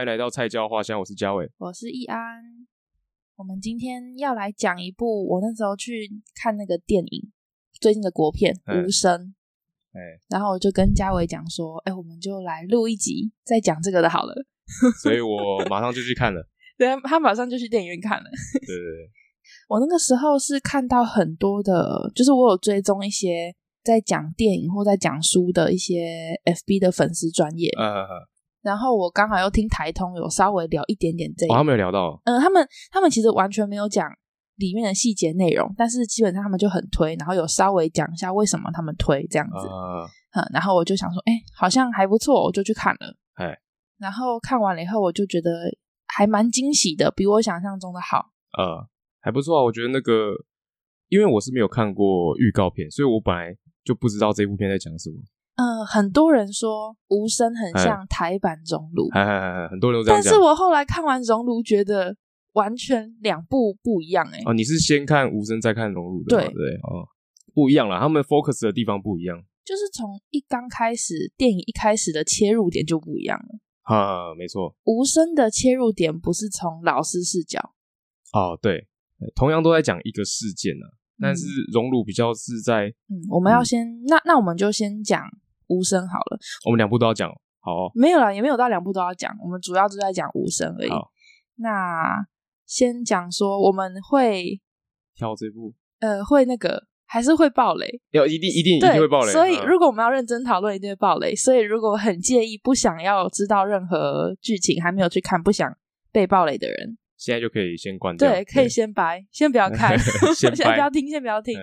欢迎来到菜椒话乡，我是嘉伟，我是易安。我们今天要来讲一部我那时候去看那个电影，最近的国片《无声》。哎，然后我就跟嘉伟讲说：“哎，我们就来录一集，再讲这个的好了。”所以我马上就去看了。对，他马上就去电影院看了。对对对，我那个时候是看到很多的，就是我有追踪一些在讲电影或在讲书的一些 FB 的粉丝专业。嗯嗯嗯。然后我刚好又听台通有稍微聊一点点这个，哦，他们有聊到，嗯，他们他们其实完全没有讲里面的细节内容，但是基本上他们就很推，然后有稍微讲一下为什么他们推这样子，呃、嗯，然后我就想说，哎，好像还不错，我就去看了，哎，然后看完了以后，我就觉得还蛮惊喜的，比我想象中的好，呃，还不错啊，我觉得那个，因为我是没有看过预告片，所以我本来就不知道这部片在讲什么。嗯，很多人说无声很像台版《熔炉》，很多人都这样讲。但是我后来看完《熔炉》，觉得完全两部不一样哎、欸。哦，你是先看无声再看熔炉的吗？对对哦，不一样了，他们 focus 的地方不一样。就是从一刚开始，电影一开始的切入点就不一样了。啊，没错。无声的切入点不是从老师视角。哦，对，同样都在讲一个事件呢、啊，但是熔炉比较是在嗯，我们要先、嗯、那那我们就先讲。无声好了，我们两部都要讲，好、哦，没有啦，也没有到两部都要讲，我们主要就在讲无声而已。那先讲说我们会挑这部，呃，会那个还是会爆雷？要一定一定一定会爆雷。所以如果我们要认真讨论，一定会爆雷。所以如果很介意、不想要知道任何剧情、还没有去看、不想被爆雷的人。现在就可以先关掉，对，可以先白，先不要看，先 不要听，先不要听，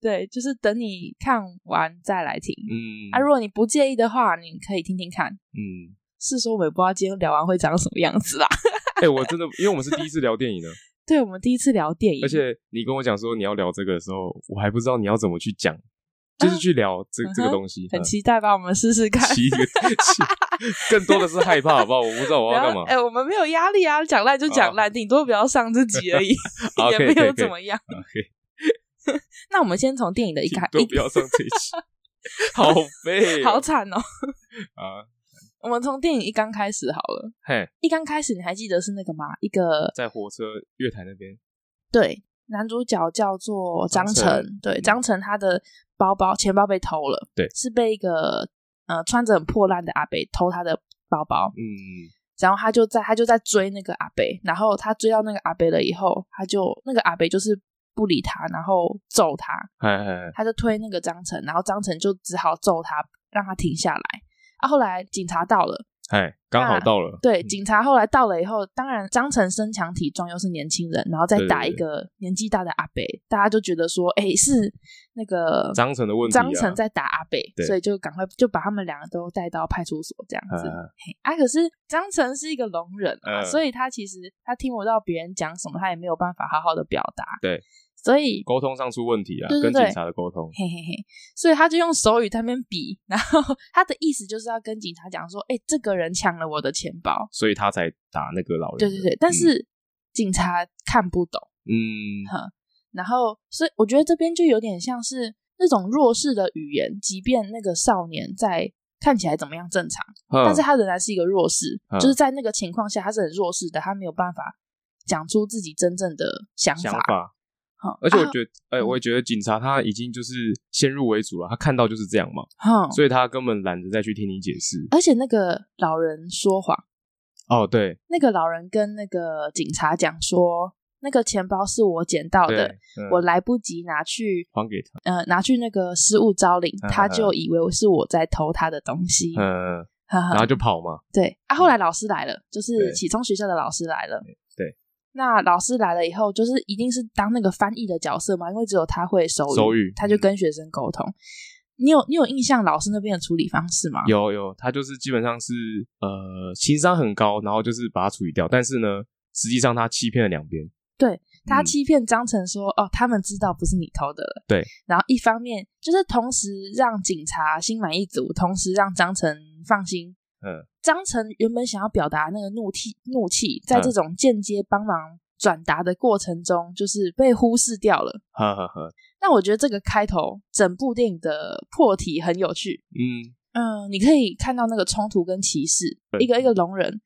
对，就是等你看完再来听。嗯，啊，如果你不介意的话，你可以听听看。嗯，是说我们也不知道今天聊完会长什么样子啦。哎、欸，我真的，因为我们是第一次聊电影呢。对，我们第一次聊电影，而且你跟我讲说你要聊这个的时候，我还不知道你要怎么去讲。就是去聊这、啊、这个东西，很期待吧？我们试试看。更多的是害怕，好不好？我不知道我要干嘛。哎、欸，我们没有压力啊，讲烂就讲烂，顶、oh. 多不要上自己而已，也没有怎么样。Okay. 那我们先从电影的一开，都不要上这一集，好废，好惨哦。啊，我们从电影一刚开始好了。嘿，一刚开始你还记得是那个吗？一个在火车月台那边。对。男主角叫做张晨，对，张晨他的包包钱包被偷了，对，是被一个呃穿着很破烂的阿伯偷他的包包，嗯，然后他就在他就在追那个阿伯，然后他追到那个阿伯了以后，他就那个阿伯就是不理他，然后揍他，嘿嘿嘿，他就推那个张晨，然后张晨就只好揍他，让他停下来，啊，后来警察到了。哎，刚好到了。对，警察后来到了以后，当然张成身强体壮，又是年轻人，然后再打一个年纪大的阿伯，大家就觉得说，哎，是那个张成的问题，张成在打阿北，所以就赶快就把他们两个都带到派出所这样子。啊，可是张成是一个聋人啊，所以他其实他听不到别人讲什么，他也没有办法好好的表达。对。所以沟通上出问题了，对对对，跟警察的沟通，嘿嘿嘿，所以他就用手语在那边比，然后他的意思就是要跟警察讲说，哎、欸，这个人抢了我的钱包，所以他才打那个老人。对对对，但是警察看不懂，嗯，哈，然后所以我觉得这边就有点像是那种弱势的语言，即便那个少年在看起来怎么样正常，但是他仍然是一个弱势，就是在那个情况下他是很弱势的，他没有办法讲出自己真正的想法。想法而且我觉得，哎、啊欸，我也觉得警察他已经就是先入为主了，他看到就是这样嘛，嗯、所以他根本懒得再去听你解释。而且那个老人说谎，哦，对，那个老人跟那个警察讲说，那个钱包是我捡到的，嗯、我来不及拿去还给他，呃，拿去那个失物招领，嗯、他就以为是我在偷他的东西，嗯，然后就跑嘛。对，啊，后来老师来了，就是启聪学校的老师来了，对。那老师来了以后，就是一定是当那个翻译的角色嘛，因为只有他会手语，手语他就跟学生沟通。你有你有印象老师那边的处理方式吗？有有，他就是基本上是呃情商很高，然后就是把他处理掉。但是呢，实际上他欺骗了两边。对，他欺骗张晨说、嗯：“哦，他们知道不是你偷的了。”对，然后一方面就是同时让警察心满意足，同时让张晨放心。嗯，张晨原本想要表达那个怒气，怒气在这种间接帮忙转达的过程中，就是被忽视掉了。呵呵呵。那我觉得这个开头，整部电影的破题很有趣。嗯。嗯，你可以看到那个冲突跟歧视，一个一个聋人，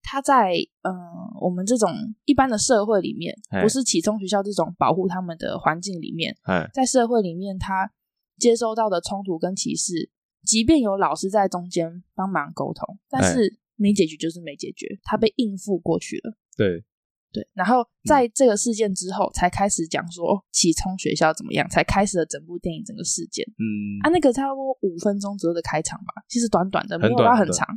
他在嗯、呃，我们这种一般的社会里面，不是启聪学校这种保护他们的环境里面，在社会里面，他接收到的冲突跟歧视，即便有老师在中间帮忙沟通，但是没解决就是没解决，他被应付过去了。对对，然后在这个事件之后，嗯、才开始讲说启聪学校怎么样，才开始了整部电影整个事件。嗯，啊，那个差不多五分钟左右的开场吧，其实短短的，没有到很长。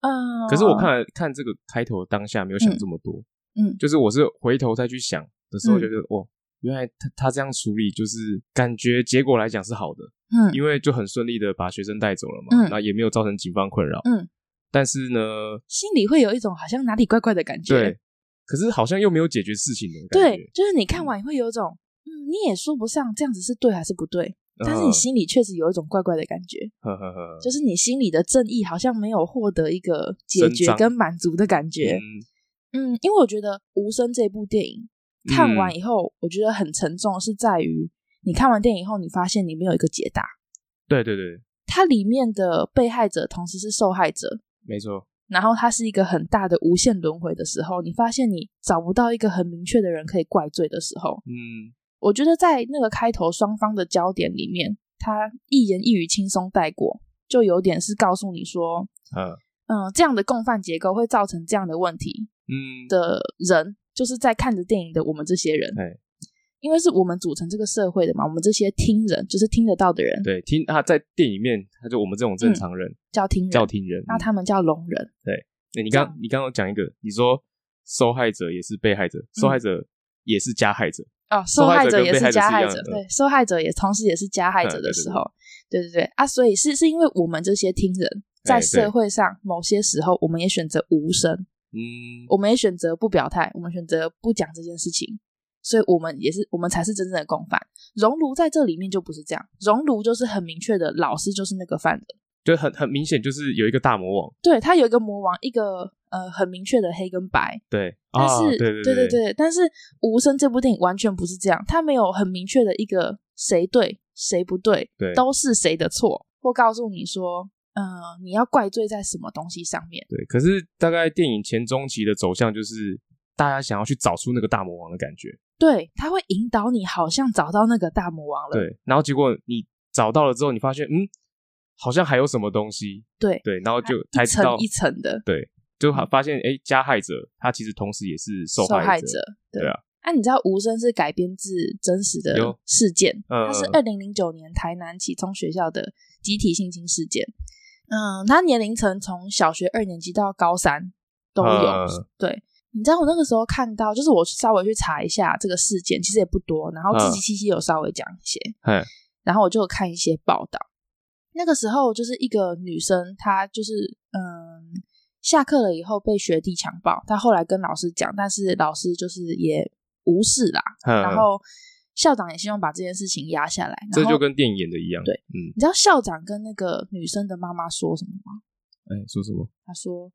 嗯，可是我看看这个开头当下没有想这么多，嗯，就是我是回头再去想的时候，就觉得哦，原来他他这样处理，就是感觉结果来讲是好的，嗯，因为就很顺利的把学生带走了嘛，嗯，那也没有造成警方困扰，嗯，但是呢，心里会有一种好像哪里怪怪的感觉，对，可是好像又没有解决事情的感觉，对，就是你看完会有一种，嗯，你也说不上这样子是对还是不对。但是你心里确实有一种怪怪的感觉，呵呵呵，就是你心里的正义好像没有获得一个解决跟满足的感觉。嗯，嗯，因为我觉得《无声》这部电影看完以后，我觉得很沉重，是在于你看完电影以后，你发现你没有一个解答。对对对，它里面的被害者同时是受害者，没错。然后它是一个很大的无限轮回的时候，你发现你找不到一个很明确的人可以怪罪的时候，嗯。我觉得在那个开头双方的焦点里面，他一言一语轻松带过，就有点是告诉你说，嗯嗯，这样的共犯结构会造成这样的问题，嗯，的人就是在看着电影的我们这些人，对，因为是我们组成这个社会的嘛，我们这些听人就是听得到的人，对，听他在电影里面，他就我们这种正常人、嗯、叫听人，叫听人，那他们叫聋人，对，那你刚你刚刚讲一个，你说受害者也是被害者，受害者也是加害者。嗯哦，受害者也是加害者，对，受害者也同时也是加害者的时候，对对对。啊，所以是是因为我们这些听人在社会上某些时候，我们也选择无声，嗯，我们也选择不表态，我们选择不讲这件事情，所以我们也是我们才是真正的共犯。熔炉在这里面就不是这样，熔炉就是很明确的，老师就是那个犯人。就很很明显，就是有一个大魔王，对，他有一个魔王，一个呃很明确的黑跟白，对，但是、哦、对，对，对，对对。对，但是《无声》这部电影完全不是这样，他没有很明确的一个谁对谁不对，对，都是谁的错，或告诉你说，嗯、呃，你要怪罪在什么东西上面，对，可是大概电影前中期的走向就是大家想要去找出那个大魔王的感觉，对，他会引导你好像找到那个大魔王了，对，然后结果你找到了之后，你发现，嗯。好像还有什么东西，对对，然后就才知道一层一层的，对，就发现哎、欸，加害者他其实同时也是受害者，害者对，对啊。那、啊、你知道《无声》是改编自真实的事件，它是二零零九年台南启聪学校的集体性侵事件。嗯，他年龄层从小学二年级到高三都有。嗯、对，你知道我那个时候看到，就是我稍微去查一下这个事件，其实也不多，然后自己七七有稍微讲一些，嗯、然后我就有看一些报道。那个时候就是一个女生，她就是嗯，下课了以后被学弟强暴，她后来跟老师讲，但是老师就是也无视啦。嗯、然后校长也希望把这件事情压下来。这就跟电影演的一样。对，嗯，你知道校长跟那个女生的妈妈说什么吗？哎，说什么？他说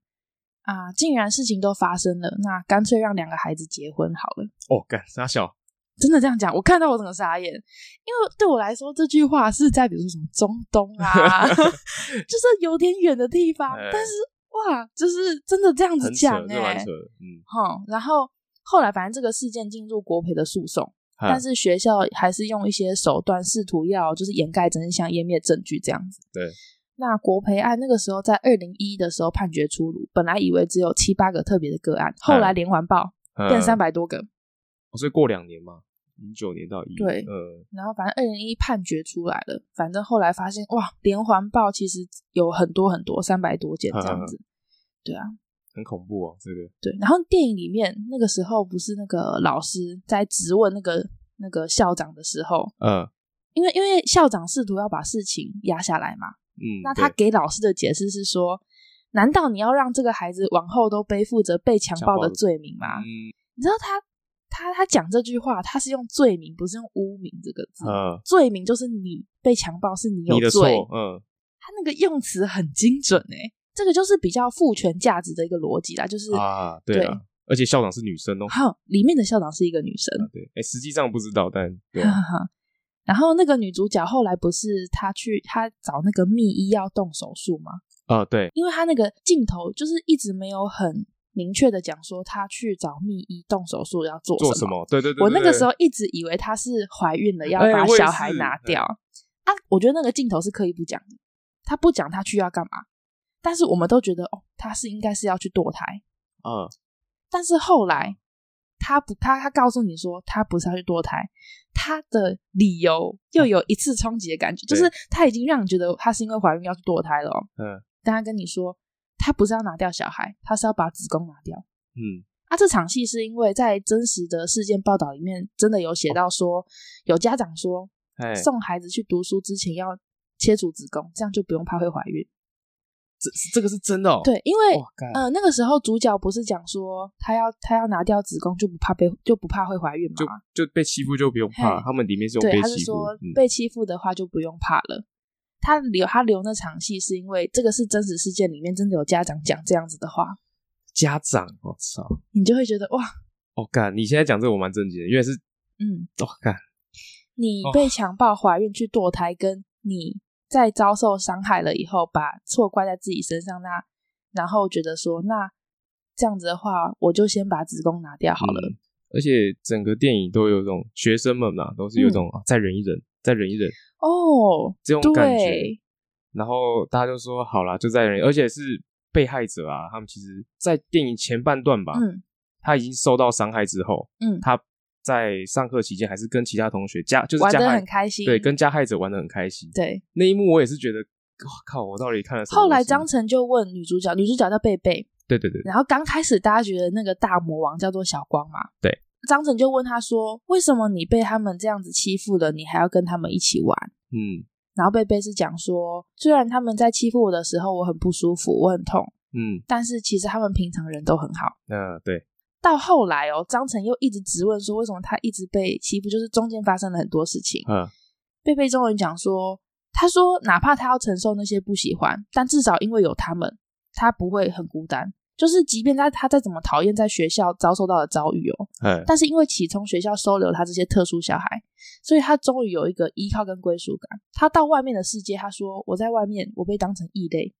啊，既然事情都发生了，那干脆让两个孩子结婚好了。哦，干傻笑？真的这样讲，我看到我整个傻眼，因为对我来说，这句话是在比如说什么中东啊，就是有点远的地方，欸、但是哇，就是真的这样子讲哎、欸，嗯，好，然后后来反正这个事件进入国赔的诉讼，嗯、但是学校还是用一些手段试图要就是掩盖真相、湮灭证据这样子。对，那国培案那个时候在二零一一的时候判决出炉，本来以为只有七八个特别的个案，后来连环爆、嗯、变三百多个，哦，所以过两年嘛。零九年到一对，嗯，然后反正二零一判决出来了，反正后来发现哇，连环报其实有很多很多，三百多件这样子，对啊，很恐怖哦，这个。对。然后电影里面那个时候不是那个老师在质问那个那个校长的时候，嗯，因为因为校长试图要把事情压下来嘛，嗯，那他给老师的解释是说，难道你要让这个孩子往后都背负着被强暴的罪名吗？嗯，你知道他。他他讲这句话，他是用罪名，不是用污名这个字。嗯，罪名就是你被强暴，是你有罪。嗯，他那个用词很精准诶，这个就是比较父权价值的一个逻辑啦，就是啊，对啊，而且校长是女生哦。好，里面的校长是一个女生。对，哎，实际上不知道，但对。然后那个女主角后来不是她去她找那个密医要动手术吗？啊、呃，对，因为她那个镜头就是一直没有很明确的讲说她去找密医动手术要做什么。做什么？对对对，对，我那个时候一直以为她是怀孕了，要把小孩拿掉。啊，我觉得那个镜头是刻意不讲的，他不讲他去要干嘛，但是我们都觉得哦，他是应该是要去堕胎。嗯，但是后来。他不，他他告诉你说，他不是要去堕胎，他的理由又有一次冲击的感觉，啊、就是他已经让你觉得他是因为怀孕要去堕胎了。嗯，但他跟你说，他不是要拿掉小孩，他是要把子宫拿掉。嗯，啊，这场戏是因为在真实的事件报道里面，真的有写到说，哦、有家长说，送孩子去读书之前要切除子宫，这样就不用怕会怀孕。这这个是真的哦，对，因为呃那个时候主角不是讲说他要他要拿掉子宫就不怕被就不怕会怀孕吗？就就被欺负就不用怕，他们里面是有被欺负。对，他是说被欺负的话就不用怕了。他留他留那场戏是因为这个是真实事件里面真的有家长讲这样子的话。家长，我操！你就会觉得哇，我干！你现在讲这个我蛮震惊的，因为是嗯，我干！你被强暴怀孕去堕胎，跟你。在遭受伤害了以后，把错怪在自己身上，那然后觉得说，那这样子的话，我就先把子宫拿掉好了。嗯、而且整个电影都有种学生们嘛，都是有种、嗯、再忍一忍，再忍一忍哦，这种感觉。然后大家就说好啦，就再忍，而且是被害者啊，他们其实，在电影前半段吧，嗯，他已经受到伤害之后，嗯，他。在上课期间，还是跟其他同学加就是加玩的很开心，对，跟加害者玩的很开心。对，那一幕我也是觉得，哇靠！我到底看了什么？后来张晨就问女主角，女主角叫贝贝，对对对。然后刚开始大家觉得那个大魔王叫做小光嘛，对。张晨就问他说：“为什么你被他们这样子欺负了，你还要跟他们一起玩？”嗯。然后贝贝是讲说，虽然他们在欺负我的时候我很不舒服，我很痛，嗯，但是其实他们平常人都很好。嗯、呃，对。到后来哦，张晨又一直质问说，为什么他一直被欺负？就是中间发生了很多事情。嗯，贝贝终于讲说，他说哪怕他要承受那些不喜欢，但至少因为有他们，他不会很孤单。就是即便他他再怎么讨厌在学校遭受到的遭遇哦，嗯，但是因为启聪学校收留他这些特殊小孩，所以他终于有一个依靠跟归属感。他到外面的世界，他说我在外面我被当成异类，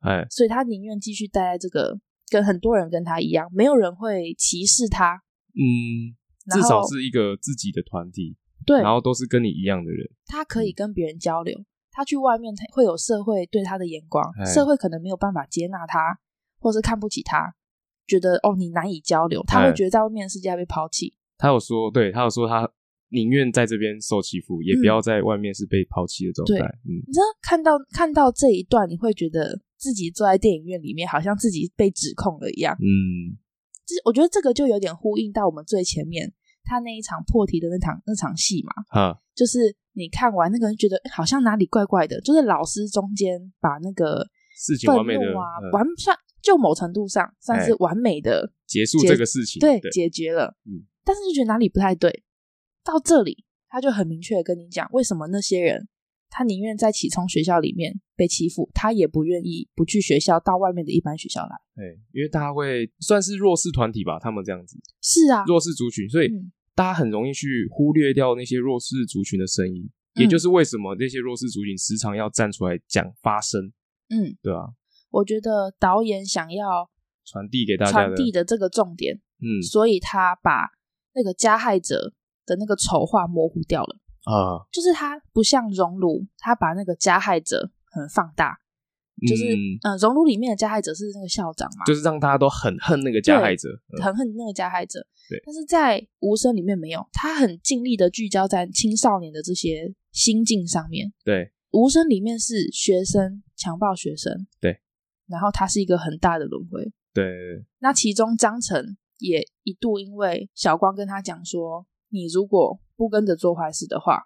哎，所以他宁愿继续待在这个。跟很多人跟他一样，没有人会歧视他。嗯，至少是一个自己的团体。对，然后都是跟你一样的人。他可以跟别人交流。他去外面会有社会对他的眼光，社会可能没有办法接纳他，或是看不起他，觉得哦你难以交流。他会觉得在外面的世界被抛弃。他有说，对，他有说他宁愿在这边受欺负，也不要在外面是被抛弃的状态。嗯，你知道看到看到这一段，你会觉得。自己坐在电影院里面，好像自己被指控了一样。嗯，这我觉得这个就有点呼应到我们最前面他那一场破题的那场那场戏嘛。哈，就是你看完那个人觉得好像哪里怪怪的，就是老师中间把那个事情完美的完算就某程度上算是完美的结束这个事情，对，解决了。嗯，但是就觉得哪里不太对。到这里他就很明确的跟你讲，为什么那些人。他宁愿在启聪学校里面被欺负，他也不愿意不去学校，到外面的一般学校来。对，因为大家会算是弱势团体吧，他们这样子。是啊，弱势族群，所以大家很容易去忽略掉那些弱势族群的声音，嗯，也就是为什么那些弱势族群时常要站出来讲发声。嗯，对啊。我觉得导演想要传递给大家传递的这个重点，嗯，所以他把那个加害者的那个丑化模糊掉了。啊，uh, 就是他不像熔炉，他把那个加害者很放大，就是嗯，熔炉里面的加害者是那个校长嘛，就是让大家都很恨那个加害者，很恨那个加害者。对，但是在无声里面没有，他很尽力的聚焦在青少年的这些心境上面。对，无声里面是学生强暴学生，对，然后他是一个很大的轮回。对，那其中张晨也一度因为小光跟他讲说，你如果不跟着做坏事的话，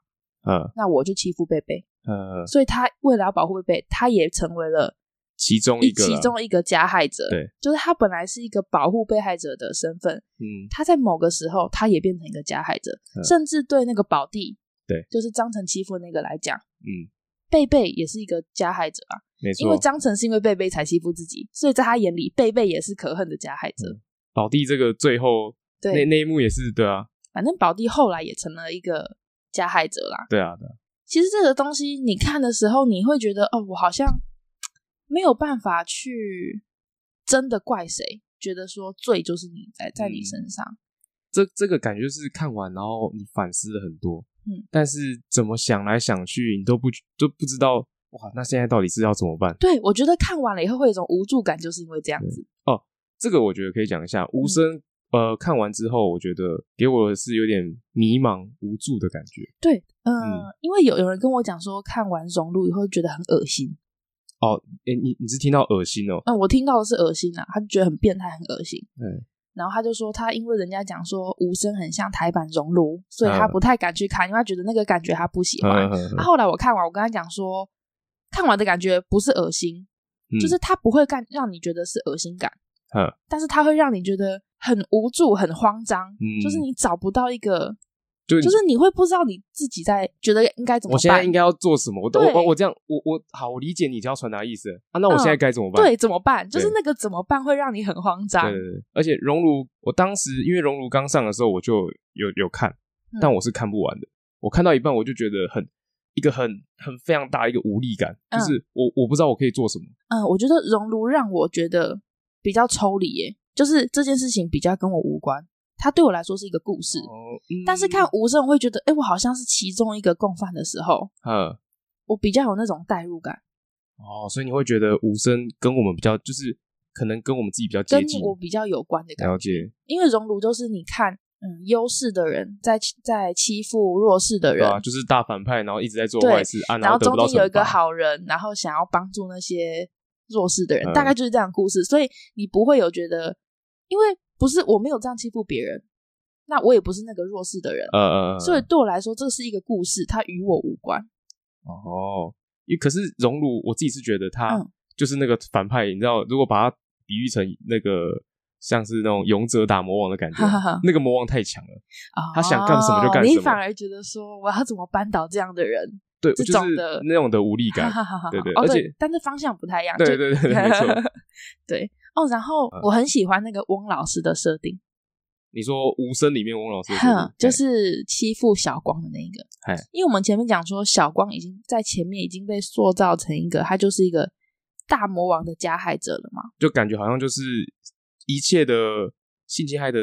嗯，那我就欺负贝贝，嗯，所以他为了要保护贝贝，他也成为了其中一个其中一个加害者。对，就是他本来是一个保护被害者的身份，嗯，他在某个时候他也变成一个加害者，嗯、甚至对那个宝弟，对，就是张晨欺负那个来讲，嗯，贝贝也是一个加害者啊，没错，因为张晨是因为贝贝才欺负自己，所以在他眼里，贝贝也是可恨的加害者。嗯、宝弟这个最后那那一幕也是对啊。反正宝弟后来也成了一个加害者啦。对啊，对啊。其实这个东西你看的时候，你会觉得哦，我好像没有办法去真的怪谁，觉得说罪就是你在在你身上。嗯、这这个感觉就是看完然后你反思了很多，嗯，但是怎么想来想去，你都不都不知道哇，那现在到底是要怎么办？对，我觉得看完了以后会有一种无助感，就是因为这样子。哦，这个我觉得可以讲一下无声。嗯呃，看完之后，我觉得给我的是有点迷茫无助的感觉。对，呃、嗯，因为有有人跟我讲说，看完《熔炉》以后觉得很恶心。哦，哎，你你是听到恶心哦？嗯，我听到的是恶心啊，他就觉得很变态，很恶心。嗯。然后他就说，他因为人家讲说无声很像台版《熔炉》，所以他不太敢去看，因为他觉得那个感觉他不喜欢。那、啊啊、后来我看完，我跟他讲说，看完的感觉不是恶心，嗯、就是他不会干让你觉得是恶心感。嗯。但是他会让你觉得。很无助，很慌张，嗯，就是你找不到一个，就就是你会不知道你自己在觉得应该怎么办。我现在应该要做什么？我我我这样，我我好，我理解你要传达意思啊。那我现在该怎么办？嗯，对，怎么办？就是那个怎么办会让你很慌张。对对对，而且《熔炉》，我当时因为《熔炉》刚上的时候，我就有有看，但我是看不完的。我看到一半，我就觉得很一个很很非常大一个无力感，就是我我不知道我可以做什么。嗯，我觉得《熔炉》让我觉得比较抽离耶。就是这件事情比较跟我无关，它对我来说是一个故事。哦嗯、但是看无声，我会觉得，哎、欸，我好像是其中一个共犯的时候，嗯，我比较有那种代入感。哦，所以你会觉得无声跟我们比较，就是可能跟我们自己比较接近，跟我比较有关的感觉。了解。因为熔炉就是你看，嗯，优势的人在在欺负弱势的人，啊，就是大反派，然后一直在做坏事，啊，然后中间有一个好人，然后想要帮助那些弱势的人，嗯，大概就是这样的故事。所以你不会有觉得。因为不是我没有这样欺负别人，那我也不是那个弱势的人，呃呃呃，所以对我来说，这是一个故事，它与我无关。哦，因为可是荣辱，我自己是觉得他就是那个反派，嗯、你知道，如果把他比喻成那个像是那种勇者打魔王的感觉，哈哈哈，那个魔王太强了，哦，他想干什么就干什么，你反而觉得说我要怎么扳倒这样的人？对，这种的那种的无力感，对对，而且但是方向不太一样，对对对，没错，对。哦，然后我很喜欢那个翁老师的设定。你说无声里面翁老师，哼就是欺负小光的那一个。因为我们前面讲说，小光已经在前面已经被塑造成一个，他就是一个大魔王的加害者了嘛。就感觉好像就是一切的性侵害的，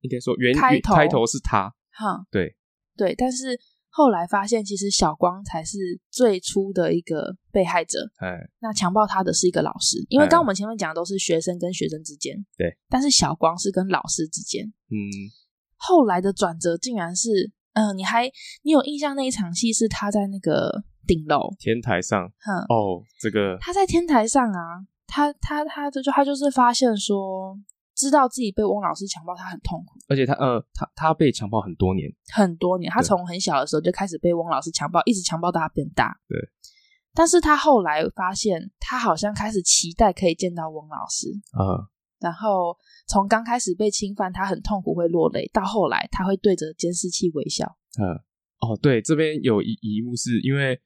应该说原开头开头是他。哈，对对，但是。后来发现，其实小光才是最初的一个被害者。哎，那强暴他的是一个老师，因为刚我们前面讲的都是学生跟学生之间，对。但是小光是跟老师之间。嗯。后来的转折竟然是，嗯、呃，你还你有印象那一场戏是他在那个顶楼天台上。哼，哦，这个他在天台上啊，他他他就他就是发现说。知道自己被翁老师强暴，他很痛苦，而且他呃，他他被强暴很多年，很多年。他从很小的时候就开始被翁老师强暴，一直强暴到他变大。对，但是他后来发现，他好像开始期待可以见到翁老师啊。然后从刚开始被侵犯，他很痛苦会落泪，到后来他会对着监视器微笑。嗯，哦，对，这边有一一幕是因为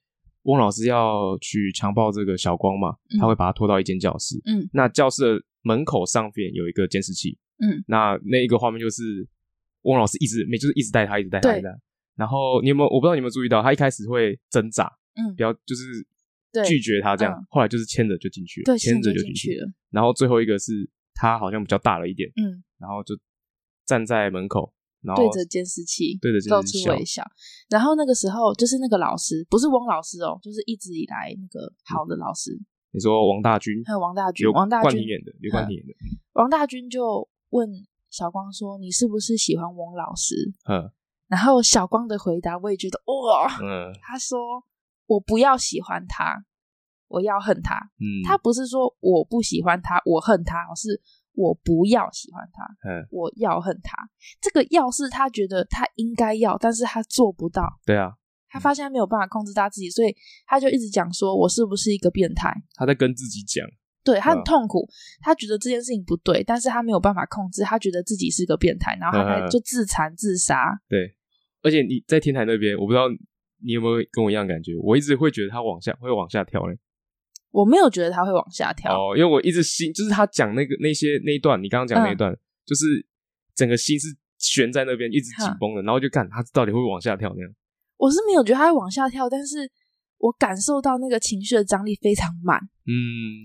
翁老师要去强暴这个小光嘛，他会把他拖到一间教室。嗯，那教室的。门口上面有一个监视器，嗯，那那一个画面就是翁老师一直没，就是一直带他，一直带他，对。然后你有没有？我不知道你有没有注意到，他一开始会挣扎，嗯，比较就是拒绝他这样，后来就是牵着就进去了，对，牵着就进去了。然后最后一个是他好像比较大了一点，嗯，然后就站在门口，然后对着监视器，露出微笑。然后那个时候就是那个老师，不是翁老师哦，就是一直以来那个好的老师。你说王大军，还有王大军，王大军演的，刘冠廷演的。王大军就问小光说：“你是不是喜欢翁老师？”嗯，然后小光的回答，我也觉得哇，嗯，他说：“我不要喜欢他，我要恨他。”嗯，他不是说我不喜欢他，我恨他，而是我不要喜欢他，嗯，我要恨他。这个要是他觉得他应该要，但是他做不到。对啊。他发现他没有办法控制他自己，所以他就一直讲说：“我是不是一个变态？”他在跟自己讲，对，他很痛苦，他觉得这件事情不对，但是他没有办法控制，他觉得自己是个变态，然后他就自残自杀。对，而且你在天台那边，我不知道你有没有跟我一样感觉，我一直会觉得他往下会往下跳嘞。我没有觉得他会往下跳。哦，因为我一直心就是他讲那个那些那一段，你刚刚讲那一段，嗯，就是整个心是悬在那边，一直紧绷的，然后就看他到底会往下跳那样。我是没有觉得他会往下跳，但是我感受到那个情绪的张力非常满，嗯，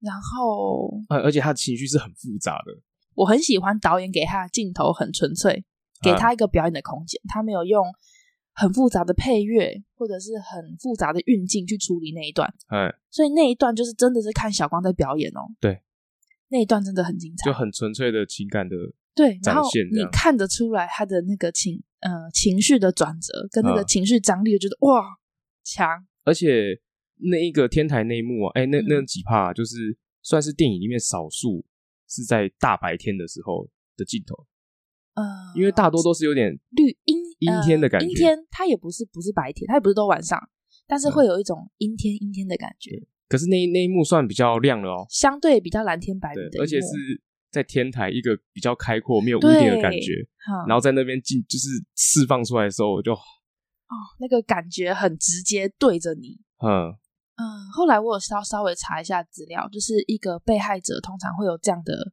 然后，而而且他的情绪是很复杂的。我很喜欢导演给他的镜头很纯粹，给他一个表演的空间，他没有用很复杂的配乐或者是很复杂的运镜去处理那一段，哎，所以那一段就是真的是看小光在表演哦，对，那一段真的很精彩，就很纯粹的情感的对，然后你看得出来他的那个情呃情绪的转折跟那个情绪张力，我觉得哇强。而且那一个天台内幕啊，哎、欸，那那几趴、啊、就是算是电影里面少数是在大白天的时候的镜头，呃，因为大多都是有点绿阴阴天的感觉，阴天它也不是不是白天，它也不是都晚上，但是会有一种阴天阴天的感觉。嗯、可是那那一幕算比较亮了哦，相对比较蓝天白云的，而且是在天台一个比较开阔、没有屋顶的感觉，然后在那边进就是释放出来的时候，我就。哦，那个感觉很直接，对着你。嗯嗯，后来我有稍稍微查一下资料，就是一个被害者通常会有这样的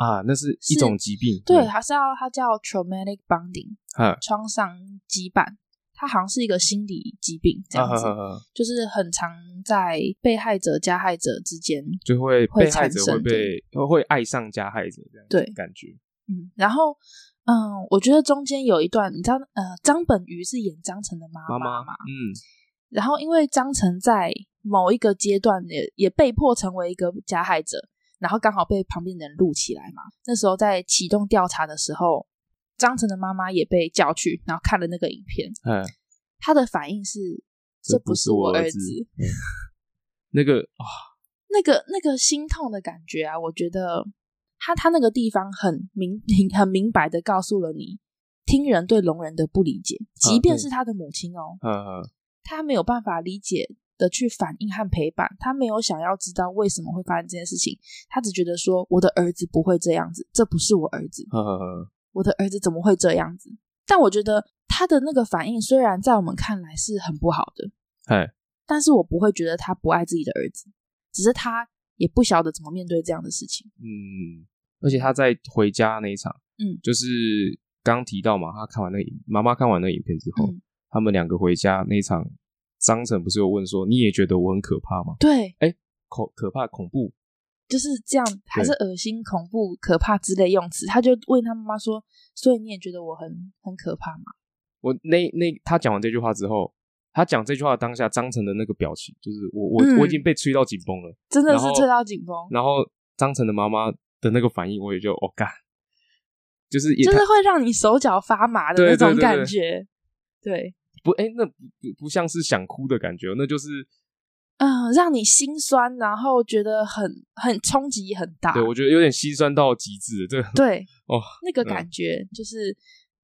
啊，那是一种疾病，对，还是要它叫 traumatic bonding，嗯，创伤羁绊，它好像是一个心理疾病，这样子，就是很常在被害者加害者之间就会被害者会被会爱上加害者这样，对，感觉，嗯，然后。嗯，我觉得中间有一段，你知道，呃，张本鱼是演张晨的妈妈嘛？嗯，然后因为张晨在某一个阶段也也被迫成为一个加害者，然后刚好被旁边的人录起来嘛。那时候在启动调查的时候，张晨的妈妈也被叫去，然后看了那个影片，嗯，他的反应是：这不是我儿子。那个啊，那个那个心痛的感觉啊，我觉得。他他那个地方很明很明白的告诉了你，听人对聋人的不理解，即便是他的母亲哦，啊、他没有办法理解的去反应和陪伴，他没有想要知道为什么会发生这件事情，他只觉得说我的儿子不会这样子，这不是我儿子，呵呵呵、我的儿子怎么会这样子？但我觉得他的那个反应虽然在我们看来是很不好的，嘿但是我不会觉得他不爱自己的儿子，只是他。也不晓得怎么面对这样的事情。嗯，而且他在回家那一场，嗯，就是刚提到嘛，他看完那妈妈看完那影片之后，嗯、他们两个回家那一场，张晨不是有问说，你也觉得我很可怕吗？对，哎，恐可怕恐怖，就是这样，还是恶心、恐怖、可怕之类用词？他就问他妈妈说，所以你也觉得我很很可怕吗？我那那他讲完这句话之后。他讲这句话当下，张晨的那个表情，就是我我、嗯、我已经被吹到紧绷了，真的是吹到紧绷。然后张晨的妈妈的那个反应，我也就哦干，就是就是会让你手脚发麻的那种感觉。对，不，哎，那不不像是想哭的感觉，那就是嗯，让你心酸，然后觉得很很冲击很大。对，我觉得有点心酸到极致，这个对哦，那个感觉就是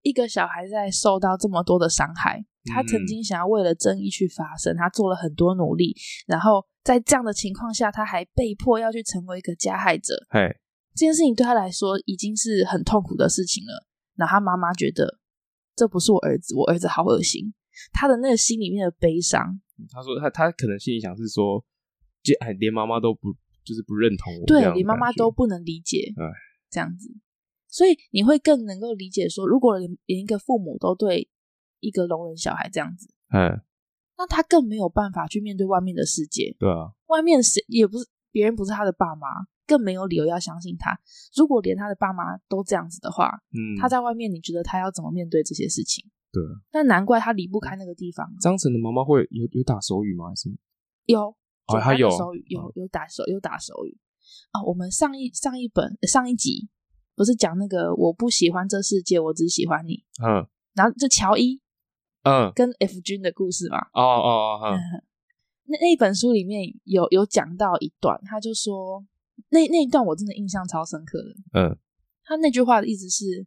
一个小孩在受到这么多的伤害。他曾经想要为了正义去发声，他做了很多努力，然后在这样的情况下，他还被迫要去成为一个加害者。嘿，这件事情对他来说已经是很痛苦的事情了。然后他妈妈觉得这不是我儿子，我儿子好恶心。他的那个心里面的悲伤，他说他他可能心里想是说，就哎，连妈妈都不就是不认同我，对，连妈妈都不能理解，哎，这样子，所以你会更能够理解说，如果连连一个父母都对。一个聋人小孩这样子，嗯，那他更没有办法去面对外面的世界。对啊，外面谁也不是别人，不是他的爸妈，更没有理由要相信他。如果连他的爸妈都这样子的话，嗯，他在外面，你觉得他要怎么面对这些事情？对，那难怪他离不开那个地方。张晨的妈妈会有有打手语吗？还是有？哦，他有手语，有有打手有打手语啊。我们上一上一本上一集不是讲那个我不喜欢这世界，我只喜欢你。嗯，然后这乔伊。嗯，跟 F 君的故事嘛。哦哦哦，嗯，那那本书里面有有讲到一段，他就说那那一段我真的印象超深刻的。嗯，他那句话的意思是，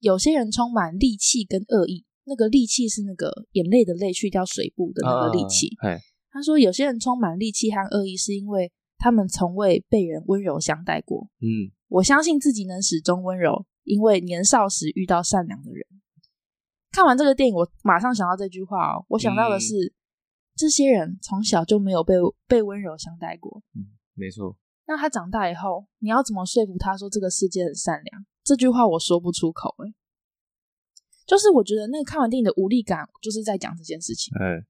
有些人充满戾气跟恶意，那个戾气是那个眼泪的泪去掉水部的那个戾气。哦，他说有些人充满戾气和恶意，是因为他们从未被人温柔相待过。嗯，我相信自己能始终温柔，因为年少时遇到善良的人。看完这个电影，我马上想到这句话哦。我想到的是，嗯、这些人从小就没有被被温柔相待过。嗯，没错。那他长大以后，你要怎么说服他说这个世界很善良？这句话我说不出口。哎，就是我觉得那个看完电影的无力感，就是在讲这件事情。嗯，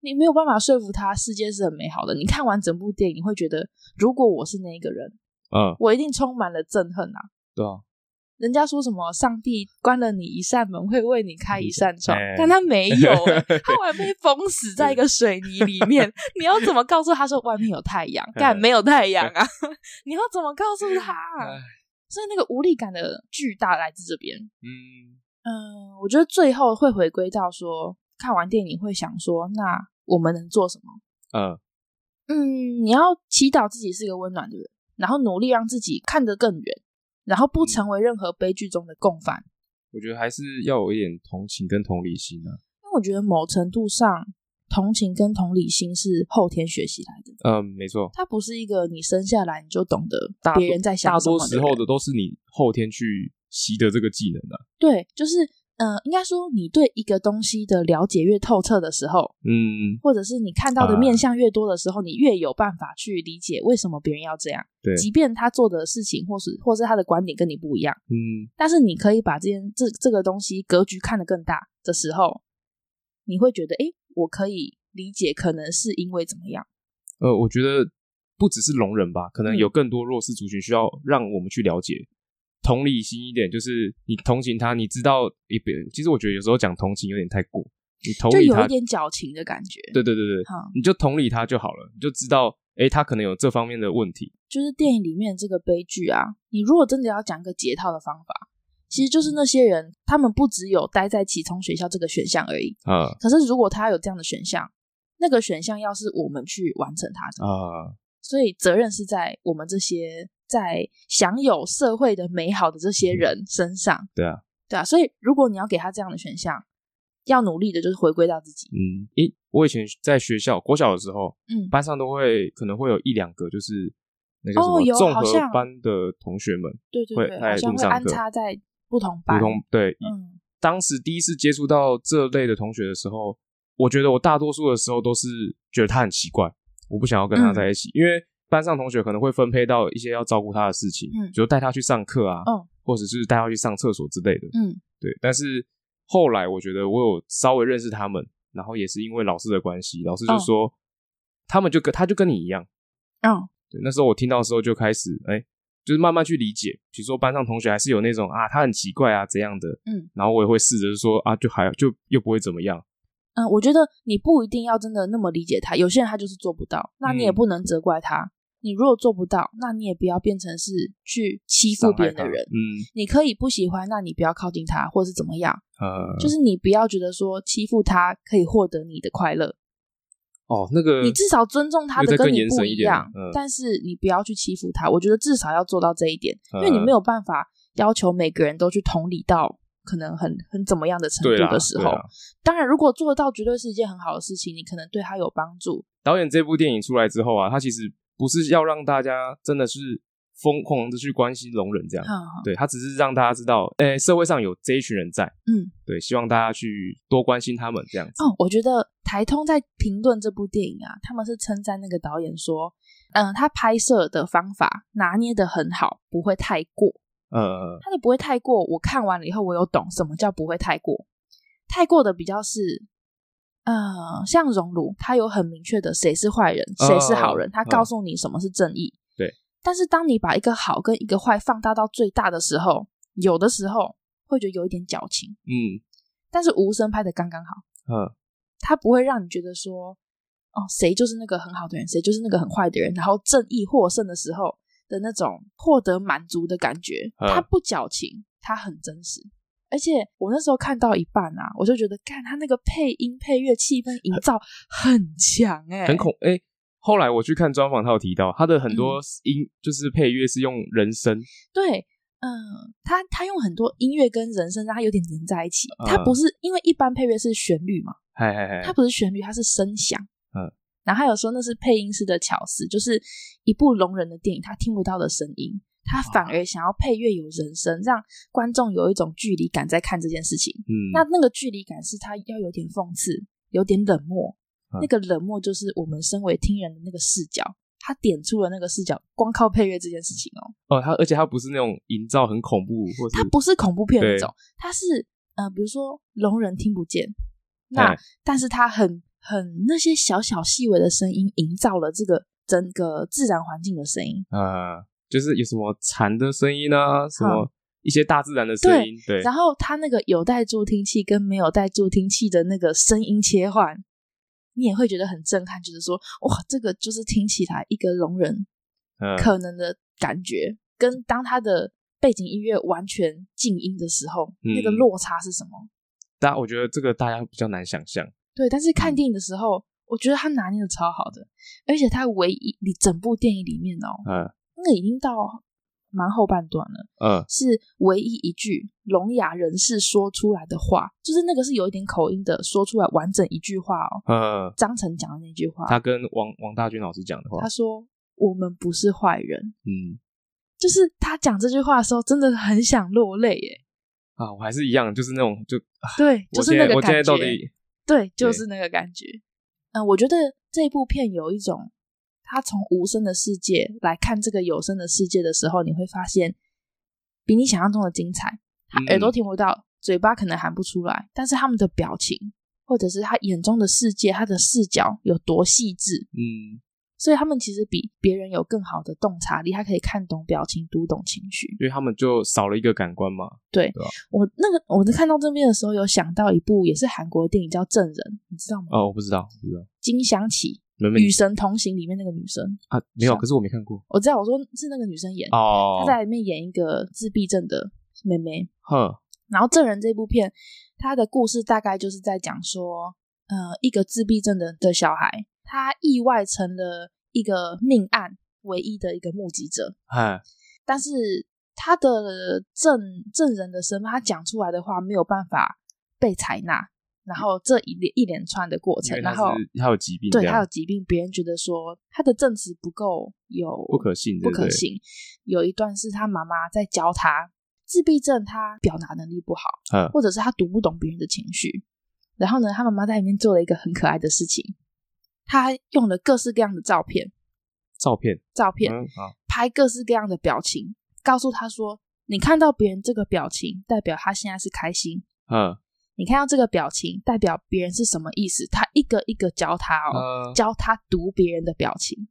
你没有办法说服他世界是很美好的。你看完整部电影，你会觉得，如果我是那一个人，嗯，我一定充满了憎恨啊。对啊。人家说什么？上帝关了你一扇门，会为你开一扇窗，欸、但他没有、欸，他还被封死在一个水泥里面。你要怎么告诉他说外面有太阳？但没有太阳啊？你要怎么告诉他？所以那个无力感的巨大来自这边。嗯嗯、呃，我觉得最后会回归到说，看完电影会想说，那我们能做什么？嗯嗯，你要祈祷自己是一个温暖的人，然后努力让自己看得更远。然后不成为任何悲剧中的共犯。我觉得还是要有一点同情跟同理心啊。因为我觉得某程度上，同情跟同理心是后天学习来的。嗯，没错。它不是一个你生下来你就懂得别人在想什么多时候的都是你后天去习得这个技能的。对，就是。嗯、呃，应该说，你对一个东西的了解越透彻的时候，嗯，或者是你看到的面相越多的时候，啊、你越有办法去理解为什么别人要这样。对，即便他做的事情或是或是他的观点跟你不一样，嗯，但是你可以把这件这这个东西格局看得更大的时候，你会觉得，诶，我可以理解，可能是因为怎么样？呃，我觉得不只是聋人吧，可能有更多弱势族群需要让我们去了解。同理心一点，就是你同情他，你知道一边。其实我觉得有时候讲同情有点太过，你同理他就有一点矫情的感觉。对对对对，好你就同理他就好了，你就知道，哎，他可能有这方面的问题。就是电影里面这个悲剧啊，你如果真的要讲一个解套的方法，其实就是那些人，他们不只有待在启聪学校这个选项而已啊。可是如果他有这样的选项，那个选项要是我们去完成它的啊，所以责任是在我们这些。在享有社会的美好的这些人身上，嗯、对啊，对啊，所以如果你要给他这样的选项，要努力的就是回归到自己。嗯，诶，我以前在学校国小的时候，嗯，班上都会可能会有一两个就是那个什么综合班的同学们，对对对，好像会安插在不同班，不同对，嗯，当时第一次接触到这类的同学的时候，我觉得我大多数的时候都是觉得他很奇怪，我不想要跟他在一起，嗯、因为。班上同学可能会分配到一些要照顾他的事情，嗯，比如带他去上课啊，哦，或者是带他去上厕所之类的，嗯，对。但是后来我觉得我有稍微认识他们，然后也是因为老师的关系，老师就说，哦，他们就跟他就跟你一样，嗯，对。那时候我听到的时候就开始，哎，就是慢慢去理解，比如说班上同学还是有那种啊，他很奇怪啊怎样的，嗯，然后我也会试着说啊，就还就又不会怎么样。嗯，我觉得你不一定要真的那么理解他，有些人他就是做不到，那你也不能责怪他。嗯你如果做不到，那你也不要变成是去欺负别人的人。嗯，你可以不喜欢，那你不要靠近他，或是怎么样。呃，就是你不要觉得说欺负他可以获得你的快乐。哦，那个，你至少尊重他的跟你不一样，嗯，但是你不要去欺负他。我觉得至少要做到这一点，因为你没有办法要求每个人都去同理到可能很很怎么样的程度的时候。当然，如果做得到，绝对是一件很好的事情，你可能对他有帮助。导演这部电影出来之后啊，他其实。不是要让大家真的是疯狂的去关心聋人这样，对，他只是让大家知道，哎、欸，社会上有这一群人在，嗯，对，希望大家去多关心他们这样子。哦，我觉得台通在评论这部电影啊，他们是称赞那个导演说，嗯，他拍摄的方法拿捏的很好，不会太过，呃，他的不会太过，我看完了以后，我有懂什么叫不会太过，太过的比较是。呃，像熔炉，它有很明确的谁是坏人，谁是好人，他告诉你什么是正义。对。但是当你把一个好跟一个坏放大到最大的时候，有的时候会觉得有一点矫情。嗯。但是无声拍的刚刚好。嗯。他不会让你觉得说，哦，谁就是那个很好的人，谁就是那个很坏的人，然后正义获胜的时候的那种获得满足的感觉。他不矫情，他很真实。而且我那时候看到一半啊，我就觉得，看他那个配音、配乐、气氛营造很强哎、欸，很恐哎、欸。后来我去看专访，他有提到他的很多音、嗯、就是配乐是用人声。对，嗯，他他用很多音乐跟人声让他有点连在一起。他不是因为一般配乐是旋律嘛？嘿嘿嘿，他不是旋律，他是声响。嗯，然后他有说那是配音师的巧思，就是一部聋人的电影，他听不到的声音。他反而想要配乐有人声，让观众有一种距离感在看这件事情。嗯，那那个距离感是他要有点讽刺，有点冷漠。嗯、那个冷漠就是我们身为听人的那个视角，他点出了那个视角，光靠配乐这件事情哦。哦，他而且他不是那种营造很恐怖，或者他不是恐怖片那种，他是呃，比如说聋人听不见，那、嗯、但是他很。很那些小小细微的声音，营造了这个整个自然环境的声音。呃，就是有什么蝉的声音啊，什么一些大自然的声音。对，对，然后它那个有带助听器跟没有带助听器的那个声音切换，你也会觉得很震撼，就是说，哇，这个就是听起来一个聋人可能的感觉，嗯、跟当他的背景音乐完全静音的时候，嗯、那个落差是什么？大家，我觉得这个大家比较难想象。对，但是看电影的时候，嗯、我觉得他拿捏的超好的，而且他唯一你整部电影里面哦，嗯，那个已经到蛮后半段了，嗯，是唯一一句聋哑人士说出来的话，就是那个是有一点口音的，说出来完整一句话哦，嗯，张晨讲的那句话，他跟王王大军老师讲的话，他说我们不是坏人，嗯，就是他讲这句话的时候，真的很想落泪耶。啊，我还是一样，就是那种就对，就是那个感觉。对，就是那个感觉。嗯，我觉得这部片有一种，他从无声的世界来看这个有声的世界的时候，你会发现比你想象中的精彩。他耳朵听不到，嗯、嘴巴可能喊不出来，但是他们的表情，或者是他眼中的世界，他的视角有多细致，嗯。所以他们其实比别人有更好的洞察力，他可以看懂表情，读懂情绪。因为他们就少了一个感官嘛。对，对我那个我在看到这边的时候，有想到一部也是韩国的电影叫《证人》，你知道吗？哦，我不知道，不知道。金香琪，《与神同行》里面那个女生啊，没有，可是我没看过。我知道，我说是那个女生演哦，她在里面演一个自闭症的妹妹。哼，然后《证人》这部片，它的故事大概就是在讲说，呃，一个自闭症的的小孩。他意外成了一个命案唯一的一个目击者，嗯，但是他的证证人的身份，他讲出来的话没有办法被采纳，然后这一连一连串的过程，然后他有疾病，对，他有疾病，别人觉得说他的证词不够有不可信，不可信。有一段是他妈妈在教他自闭症，他表达能力不好，嗯，或者是他读不懂别人的情绪，然后呢，他妈妈在里面做了一个很可爱的事情。他用了各式各样的照片，照片，照片，嗯，拍各式各样的表情，告诉他说：“你看到别人这个表情，代表他现在是开心。嗯，你看到这个表情，代表别人是什么意思？他一个一个教他哦，嗯，教他读别人的表情，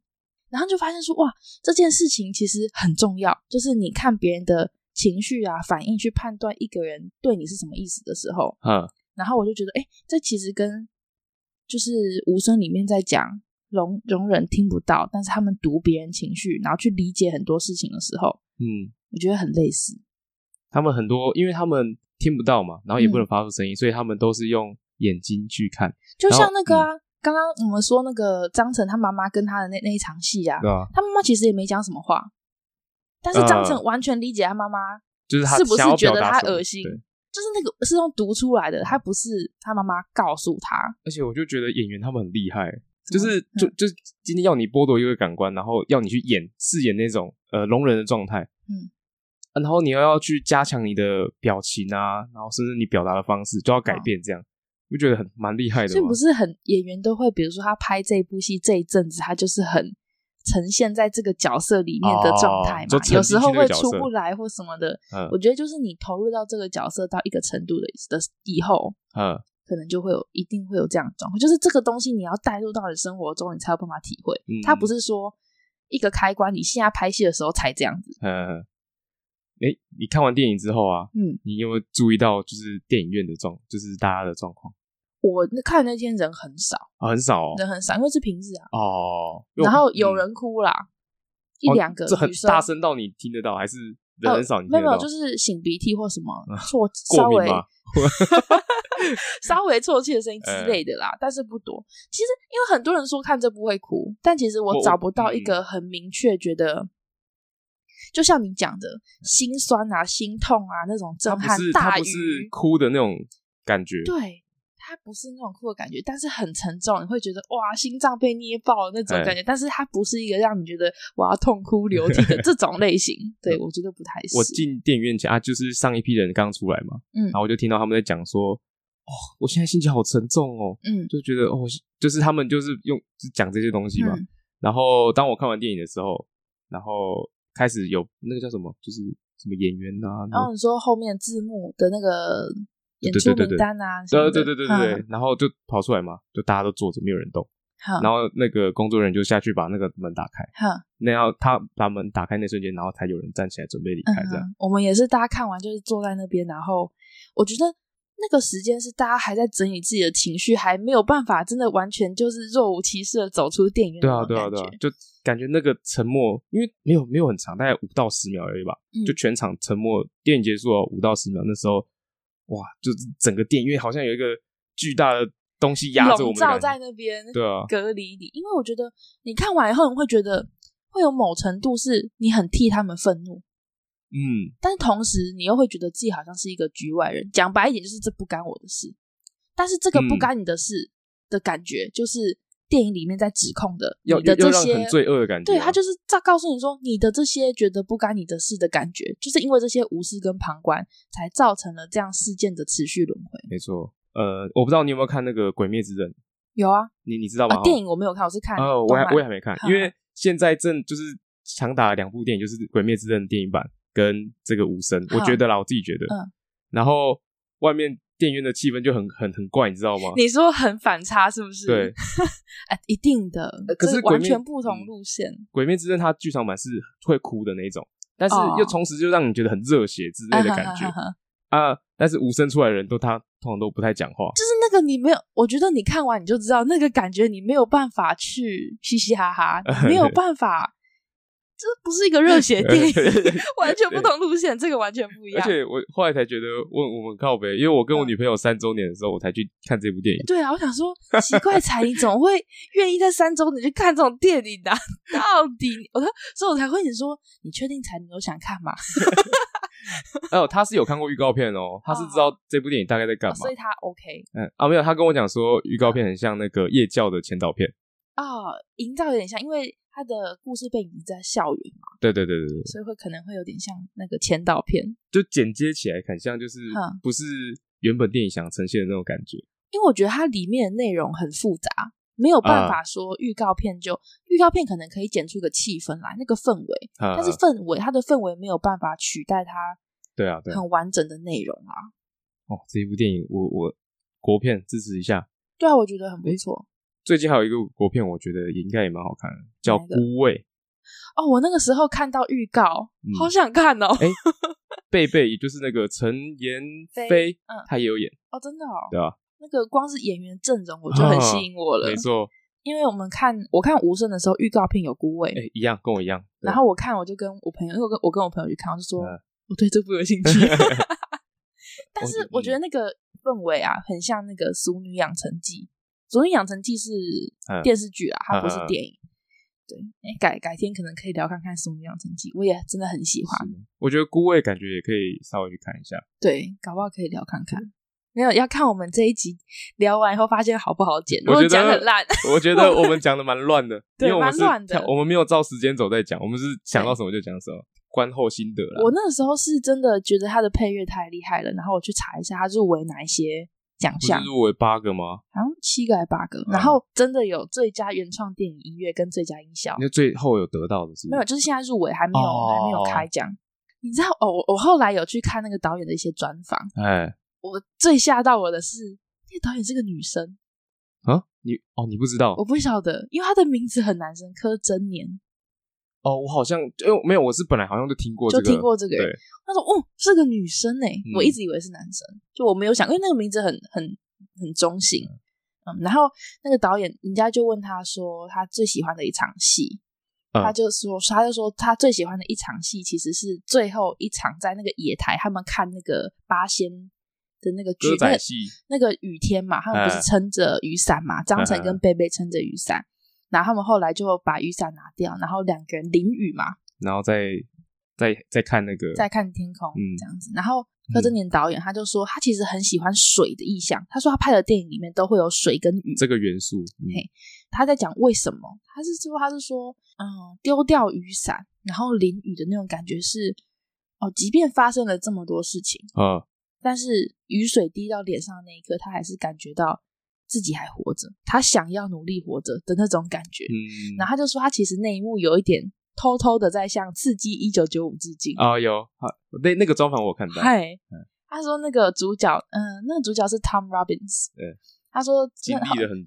然后就发现说，哇，这件事情其实很重要，就是你看别人的情绪啊、反应，去判断一个人对你是什么意思的时候，嗯，然后我就觉得，哎，这其实跟就是无声里面在讲容容忍听不到，但是他们读别人情绪，然后去理解很多事情的时候，嗯，我觉得很类似。他们很多，因为他们听不到嘛，然后也不能发出声音，嗯、所以他们都是用眼睛去看。就像那个啊，刚刚、嗯、我们说那个张晨他妈妈跟他的那那一场戏啊，啊他妈妈其实也没讲什么话，但是张晨完全理解他妈妈，就是他是不是觉得他恶心？就是那个是用读出来的，他不是他妈妈告诉他。而且我就觉得演员他们很厉害，就是就就今天要你剥夺一个感官，然后要你去演饰演那种呃聋人的状态，嗯，然后你又要去加强你的表情啊，然后甚至你表达的方式都要改变，这样我觉得很蛮厉害的。所以不是很演员都会，比如说他拍这部戏这一阵子，他就是很。呈现在这个角色里面的状态嘛，哦、有时候会出不来或什么的。嗯、我觉得就是你投入到这个角色到一个程度的的以后，嗯，可能就会有一定会有这样的状况，就是这个东西你要带入到你生活中，你才有办法体会。嗯、它不是说一个开关，你现在拍戏的时候才这样子。嗯，哎、欸，你看完电影之后啊，嗯，你有没有注意到就是电影院的状，就是大家的状况？我看那天人很少啊，很少，人很少，因为是平日啊。哦，然后有人哭啦，一两个，这很大声到你听得到，还是人很少？没有没有，就是擤鼻涕或什么错，稍微 稍微啜泣的声音之类的啦，但是不多。其实因为很多人说看这部会哭，但其实我找不到一个很明确觉得，就像你讲的心酸啊、心痛啊那种震撼大于哭的那种感觉，对。它不是那种哭的感觉，但是很沉重，你会觉得哇，心脏被捏爆那种感觉。欸、但是它不是一个让你觉得我要痛哭流涕的 这种类型。对，我觉得不太是。我进电影院前啊，就是上一批人刚出来嘛，嗯，然后我就听到他们在讲说，哦，我现在心情好沉重哦，嗯，就觉得哦，就是他们就是用讲这些东西嘛。嗯、然后当我看完电影的时候，然后开始有那个叫什么，就是什么演员啊，然后你说后面字幕的那个。演出名单啊，对对对对对对，然后就跑出来嘛，就大家都坐着，没有人动。然后那个工作人员就下去把那个门打开。那要他把门打开那瞬间，然后才有人站起来准备离开。这样，我们也是大家看完就是坐在那边，然后我觉得那个时间是大家还在整理自己的情绪，还没有办法真的完全就是若无其事的走出电影院。对啊，对啊，对啊，就感觉那个沉默，因为没有没有很长，大概五到十秒而已吧。就全场沉默，电影结束了五到十秒，那时候哇，就是整个电影院好像有一个巨大的。东西压着我们，笼罩在那边，对啊，隔离你。因为我觉得你看完以后，你会觉得会有某程度是你很替他们愤怒，嗯，但是同时你又会觉得自己好像是一个局外人。讲白一点，就是这不干我的事。但是这个不干你的事的感觉，就是电影里面在指控的你的这些很罪恶的感觉。对，他就是在告诉你说，你的这些觉得不干你的事的感觉，就是因为这些无视跟旁观，才造成了这样事件的持续轮回。没错。呃，我不知道你有没有看那个《鬼灭之刃》？有啊，你你知道吗？电影我没有看，我是看哦，我还我也还没看，因为现在正就是强打两部电影，就是《鬼灭之刃》电影版跟这个《无声》，我觉得啦，我自己觉得，嗯，然后外面电影院的气氛就很很很怪，你知道吗？你说很反差是不是？对，哎，一定的，可是完全不同路线，《鬼灭之刃》它剧场版是会哭的那种，但是又同时就让你觉得很热血之类的感觉。啊！但是无声出来的人都他通常都不太讲话，就是那个你没有，我觉得你看完你就知道那个感觉，你没有办法去嘻嘻哈哈，没有 办法，这不是一个热血电影，完全不同路线，这个完全不一样。而且我后来才觉得问我们靠北，因为我跟我女朋友三周年的时候，我才去看这部电影。对啊，我想说奇怪，才你怎么会愿意在三周年去看这种电影的？到底我说，所以我才会你说，你确定才你有想看吗？哦，他是有看过预告片哦，他是知道这部电影大概在干嘛，所以他 OK。嗯啊，没有，他跟我讲说预告片很像那个夜教的前导片啊，营造有点像，因为他的故事背景在校园嘛。对对对对对，所以会可能会有点像那个前导片，就剪接起来很像，就是不是原本电影想呈现的那种感觉。因为我觉得它里面的内容很复杂，没有办法说预告片就预告片可能可以剪出一个气氛来，那个氛围，但是氛围它的氛围没有办法取代它。对啊，对，很完整的内容啊！哦，这一部电影，我我国片支持一下。对啊，我觉得很不错。最近还有一个国片，我觉得应该也蛮好看的，叫《孤味》。哦，我那个时候看到预告，好想看哦。哎，贝贝，也就是那个陈妍霏，嗯，他也有演哦，真的哦。对啊，那个光是演员阵容，我就很吸引我了。没错，因为我们看我看无声的时候，预告片有孤味，哎，一样跟我一样。然后我看，我就跟我朋友，因为我跟我跟我朋友去看，我就说。我对这部有兴趣，但是我觉得那个氛围啊，很像那个《俗女养成记》。《俗女养成记》是电视剧啊，它不是电影。对，哎，改改天可能可以聊看看《俗女养成记》，我也真的很喜欢。我觉得孤味感觉也可以稍微去看一下。对，搞不好可以聊看看。没有要看我们这一集聊完以后，发现好不好剪？我觉得讲很烂。我觉得我们讲的蛮乱的，对，蛮乱的我们没有照时间走在讲，我们是想到什么就讲什么。观后心得了。我那个时候是真的觉得他的配乐太厉害了，然后我去查一下他入围哪一些奖项。入围八个吗？好像七个还是八个？然后真的有最佳原创电影音乐跟最佳音效。那最后有得到的是？没有，就是现在入围还没有还没有开奖。你知道哦，我我后来有去看那个导演的一些专访。哎，我最吓到我的是，那个导演是个女生。啊？你哦，你不知道？我不晓得，因为他的名字很男生，柯贞年。哦，我好像，因为没有，我是本来好像就听过这个，就听过这个。对，他说，哦，是个女生诶，我一直以为是男生，就我没有想，因为那个名字很很很中性。嗯，然后那个导演，人家就问他说，他最喜欢的一场戏，他就说，他就说他最喜欢的一场戏，其实是最后一场在那个野台，他们看那个八仙的那个剧，那个那个雨天嘛，他们不是撑着雨伞嘛，张晨跟贝贝撑着雨伞。然后他们后来就把雨伞拿掉，然后两个人淋雨嘛，然后再再再看那个，再看天空，嗯，这样子。然后柯震年导演他就说，他其实很喜欢水的意象。他说他拍的电影里面都会有水跟雨这个元素。嗯、嘿，他在讲为什么？他是说他是说，嗯，丢掉雨伞，然后淋雨的那种感觉是，哦，即便发生了这么多事情啊，但是雨水滴到脸上的那一刻，他还是感觉到。自己还活着，他想要努力活着的那种感觉。嗯，然后他就说，他其实那一幕有一点偷偷的在向《刺激一九九五》致敬。啊、哦，有，好，那那个专访我看到。嗨，他说那个主角，嗯，那个主角是 Tom Robbins。对。他说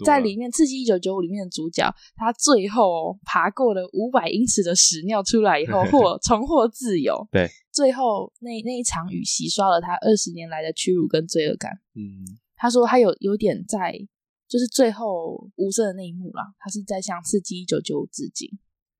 在里面《刺激一九九五》里面的主角，他最后爬过了五百英尺的屎尿出来以后，获重获自由。对，最后那那一场雨洗刷了他二十年来的屈辱跟罪恶感。嗯，他说他有有点在，就是最后无声的那一幕啦，他是在向《刺激一九九五》致敬。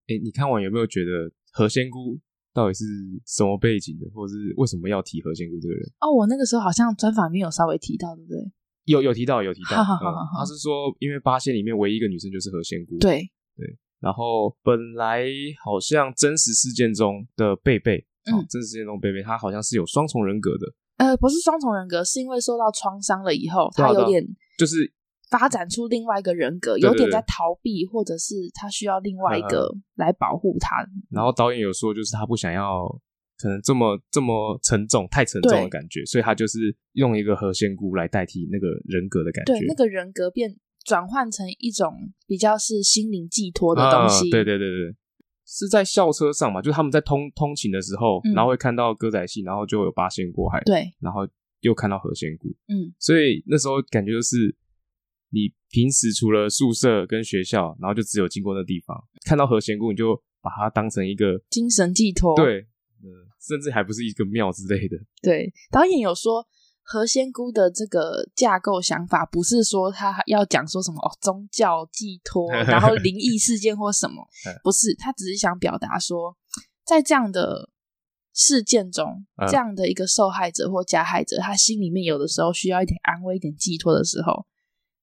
哎、欸，你看完有没有觉得何仙姑到底是什么背景的，或者是为什么要提何仙姑这个人？哦，我那个时候好像专访里面有稍微提到，对不对？有有提到有提到，他是说，因为八仙里面唯一一个女生就是何仙姑。对对，然后本来好像真实事件中的贝贝，嗯，真实事件中贝贝，她好像是有双重人格的。呃，不是双重人格，是因为受到创伤了以后，他有点就是发展出另外一个人格，有点在逃避，或者是他需要另外一个来保护他。然后导演有说，就是他不想要。可能这么这么沉重，太沉重的感觉，所以他就是用一个何仙姑来代替那个人格的感觉。对，那个人格变转换成一种比较是心灵寄托的东西。啊、对对对对，是在校车上嘛？就是他们在通通勤的时候，嗯、然后会看到歌仔戏，然后就有八仙过海。对，然后又看到何仙姑。嗯，所以那时候感觉就是，你平时除了宿舍跟学校，然后就只有经过那地方，看到何仙姑，你就把它当成一个精神寄托。对。甚至还不是一个庙之类的。对，导演有说何仙姑的这个架构想法，不是说他要讲说什么哦宗教寄托，然后灵异事件或什么，不是，他只是想表达说，在这样的事件中，这样的一个受害者或加害者，他心里面有的时候需要一点安慰、一点寄托的时候，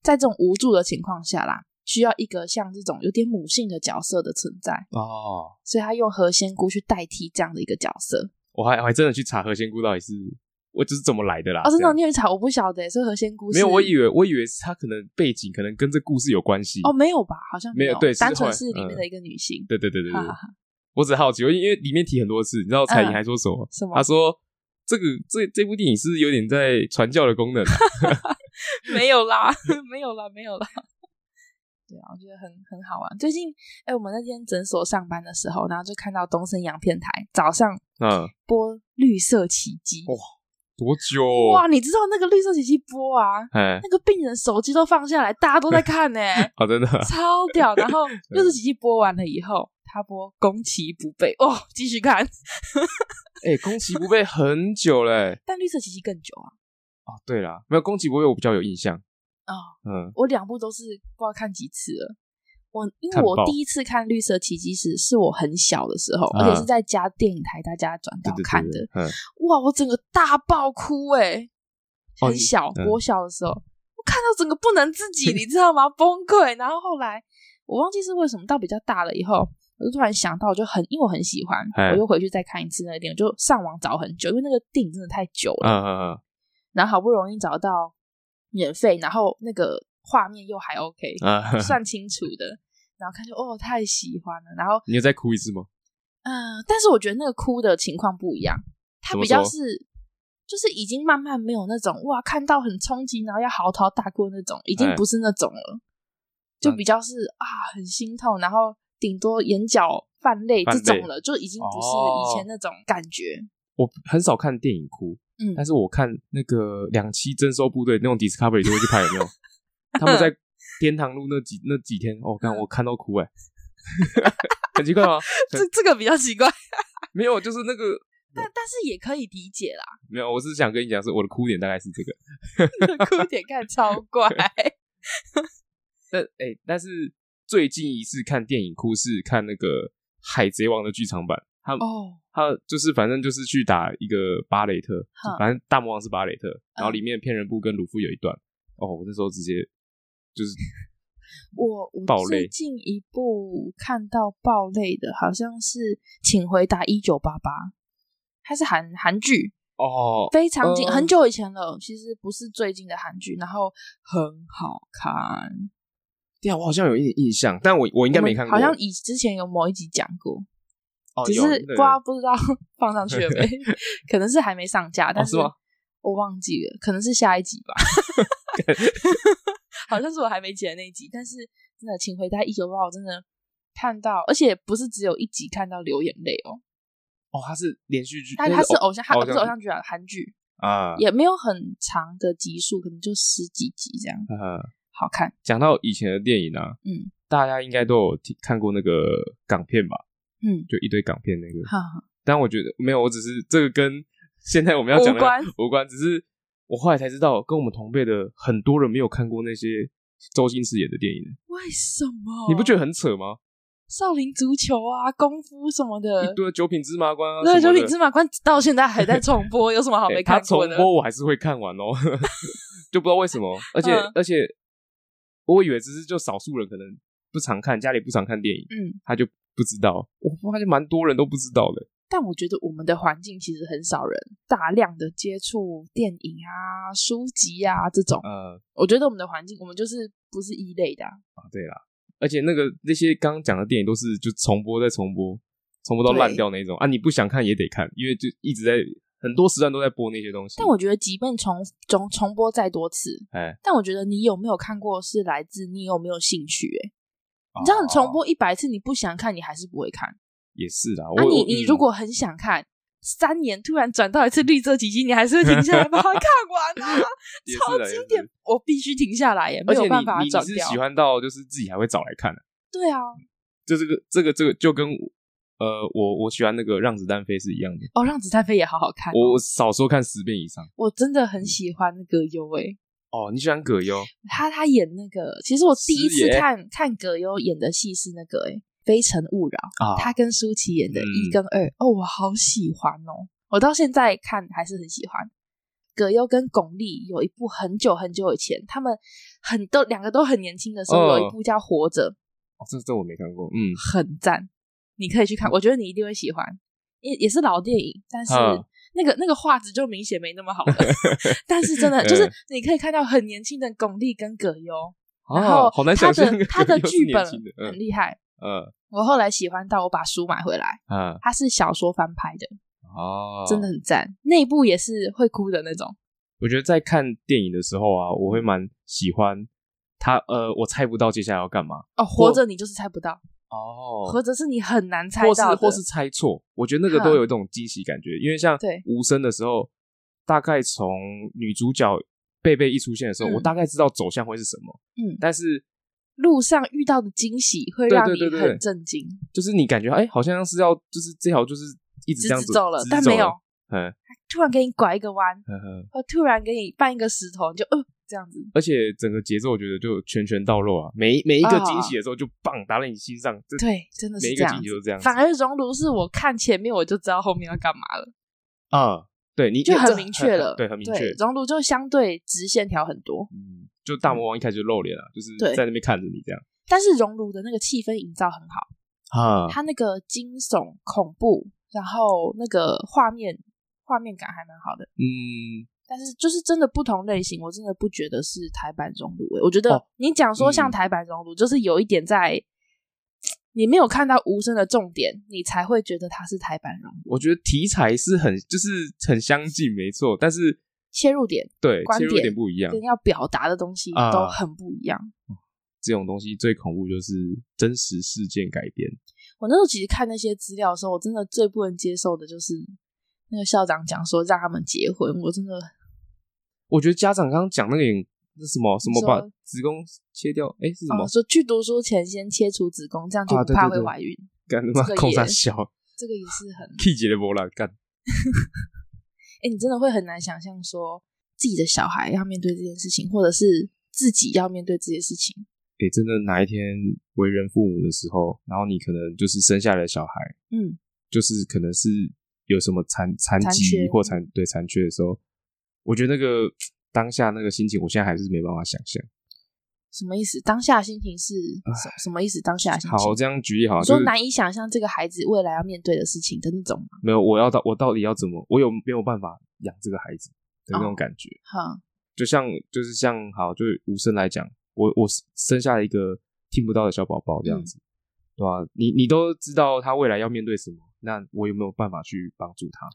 在这种无助的情况下啦。需要一个像这种有点母性的角色的存在哦，所以他用何仙姑去代替这样的一个角色。我还我还真的去查何仙姑到底是我这是怎么来的啦。哦，真的，你去查？我不晓得，所以何仙姑没有，我以为我以为他可能背景可能跟这故事有关系。哦，没有吧？好像没有，对，单纯是里面的一个女性。嗯、对对对对对，我只好奇，因为里面提很多次，你知道彩玲还说什么？嗯、什么？他说这个这这部电影是有点在传教的功能。没有啦，没有啦，没有啦。对啊，我觉得很很好玩。最近，哎、欸，我们那天诊所上班的时候，然后就看到东森洋片台早上嗯播《绿色奇迹》哇，多久、哦？哇，你知道那个《绿色奇迹》播啊？哎，那个病人手机都放下来，大家都在看呢。哦，真的超屌。然后 《绿色奇迹》播完了以后，他播《攻其不备》哦，继续看。哎、欸，《攻其不备》很久嘞，但《绿色奇迹》更久啊。哦，对啦，没有《攻其不备》，我比较有印象。哦，嗯，我两部都是不知道看几次了。我因为我第一次看《绿色奇迹》时是我很小的时候，而且是在家电影台大家转到看的。哇，我整个大爆哭诶，很小，我小的时候，我看到整个不能自己，你知道吗？崩溃。然后后来我忘记是为什么，到比较大了以后，我就突然想到，我就很因为我很喜欢，我又回去再看一次那个电影，就上网找很久，因为那个电影真的太久了。嗯嗯嗯。然后好不容易找到。免费，然后那个画面又还 OK，啊，算清楚的，然后看就哦，太喜欢了。然后你有再哭一次吗？嗯，但是我觉得那个哭的情况不一样，他比较是就是已经慢慢没有那种哇，看到很冲击，然后要嚎啕大哭那种，已经不是那种了，就比较是啊，很心痛，然后顶多眼角泛泪这种了，就已经不是以前那种感觉。我很少看电影哭。嗯，但是我看那个两栖征收部队那种 Discovery 就会去拍有没有？他们在天堂路那几那几天，哦，看我看到哭哎，很奇怪吗？这这个比较奇怪，没有，就是那个，但但是也可以理解啦。没有，我是想跟你讲，是我的哭点大概是这个，哭点看超怪。但哎、欸，但是最近一次看电影哭是看那个《海贼王》的剧场版。他哦，他就是反正就是去打一个巴雷特，反正大魔王是巴雷特，然后里面骗人布跟鲁夫有一段，哦，我那时候直接就是 我我最近一部看到爆泪的，好像是《请回答一九八八》，它是韩韩剧哦，非常近，很久以前了，其实不是最近的韩剧，然后很好看。对啊，我好像有一点印象，但我我应该没看过，好像以之前有某一集讲过。只是不知道不知道 放上去了没？可能是还没上架，但是我忘记了，可能是下一集吧。好像是我还没剪的那一集，但是真的，请回答一九八八，我真的看到，而且不是只有一集看到流眼泪哦。哦，它是连续剧，但它是偶像，它不是偶像剧啊，韩剧。啊，也没有很长的集数，可能就十几集这样。嗯，好看。讲到以前的电影啊，嗯，大家应该都有看过那个港片吧？嗯，就一堆港片那个。哈哈。但我觉得没有，我只是这个跟现在我们要讲的无关，无关。只是我后来才知道，跟我们同辈的很多人没有看过那些周星驰演的电影。为什么？你不觉得很扯吗？少林足球啊，功夫什么的，一堆九品芝麻官啊，对，九品芝麻官到现在还在 重播，有什么好没看过的？欸、重播我还是会看完哦，就不知道为什么。而且、嗯、而且，我以为只是就少数人可能不常看，家里不常看电影，嗯，他就不知道。我发现蛮多人都不知道的。但我觉得我们的环境其实很少人大量的接触电影啊、书籍啊这种。呃，我觉得我们的环境，我们就是不是一类的啊。啊对啦。而且那个那些刚刚讲的电影都是就重播再重播，重播到烂掉那种啊！你不想看也得看，因为就一直在很多时段都在播那些东西。但我觉得，即便重重重播再多次，哎，但我觉得你有没有看过是来自你有没有兴趣、欸？哎、哦，你知道你重播一百次，你不想看，你还是不会看。也是啦，啊你，你你如果很想看。三年突然转到一次绿色奇迹，你还是会停下来把它 看完啊！超经典，我必须停下来耶，没有办法转掉。你是喜欢到就是自己还会找来看的？对啊，就这个这个这个就跟呃我我喜欢那个让子弹飞是一样的哦，让子弹飞也好好看，我少说看十遍以上。我真的很喜欢那个葛优诶。哦，你喜欢葛优？他他演那个，其实我第一次看看葛优演的戏是那个诶《非诚勿扰》啊，他跟舒淇演的一跟二、嗯、哦，我好喜欢哦，我到现在看还是很喜欢。葛优跟巩俐有一部很久很久以前，他们很都两个都很年轻的时候，哦、有一部叫《活着》哦，这这我没看过，嗯，很赞，你可以去看，我觉得你一定会喜欢，也也是老电影，但是那个那个画质就明显没那么好了，但是真的 就是你可以看到很年轻的巩俐跟葛优，然后他的、哦、他的剧本很厉害，嗯。我后来喜欢到我把书买回来，嗯，它是小说翻拍的哦，真的很赞，内部也是会哭的那种。我觉得在看电影的时候啊，我会蛮喜欢他，呃，我猜不到接下来要干嘛哦，活着你就是猜不到哦，或者是你很难猜到，或是或是猜错，我觉得那个都有一种惊喜感觉，因为像无声的时候，大概从女主角贝贝一出现的时候，我大概知道走向会是什么，嗯，但是。路上遇到的惊喜会让你很震惊，就是你感觉哎、欸，好像是要就是这条就是一直这样子走了，但没有，嗯，突然给你拐一个弯，或突然给你绊一个石头，你就呃这样子。而且整个节奏我觉得就拳拳到肉啊，每每一个惊喜的时候就棒打在你心上，对，真的是每一个惊喜都这样。反而熔炉是我看前面我就知道后面要干嘛了，啊，对，你就很明确了，对，很明确。熔炉就相对直线条很多，嗯。就大魔王一开始就露脸了，嗯、就是在那边看着你这样。但是熔炉的那个气氛营造很好啊，他那个惊悚恐怖，然后那个画面画面感还蛮好的。嗯，但是就是真的不同类型，我真的不觉得是台版熔炉。我觉得你讲说像台版熔炉，就是有一点在、嗯、你没有看到无声的重点，你才会觉得它是台版熔炉。我觉得题材是很就是很相近，没错，但是。切入点对，观点切入点不一样，跟要表达的东西都很不一样。呃、这种东西最恐怖就是真实事件改编。我那时候其实看那些资料的时候，我真的最不能接受的就是那个校长讲说让他们结婚，我真的，我觉得家长刚刚讲那个那什么什么把子宫切掉，哎是什么？说去读书前先切除子宫，这样就不怕会怀孕。干他妈 空三小，这个也是很气节的波浪干。哎，你真的会很难想象说自己的小孩要面对这件事情，或者是自己要面对这些事情。哎，真的哪一天为人父母的时候，然后你可能就是生下来的小孩，嗯，就是可能是有什么残残疾或残对残缺的时候，我觉得那个 当下那个心情，我现在还是没办法想象。什么意思？当下心情是什什么意思？当下心情好，这样举例好，说难以想象这个孩子未来要面对的事情的那种吗？没有，我要到我到底要怎么？我有没有办法养这个孩子的那种感觉？好、哦，就像就是像好，就是无声来讲，我我生下了一个听不到的小宝宝这样子，嗯、对吧、啊？你你都知道他未来要面对什么，那我有没有办法去帮助他？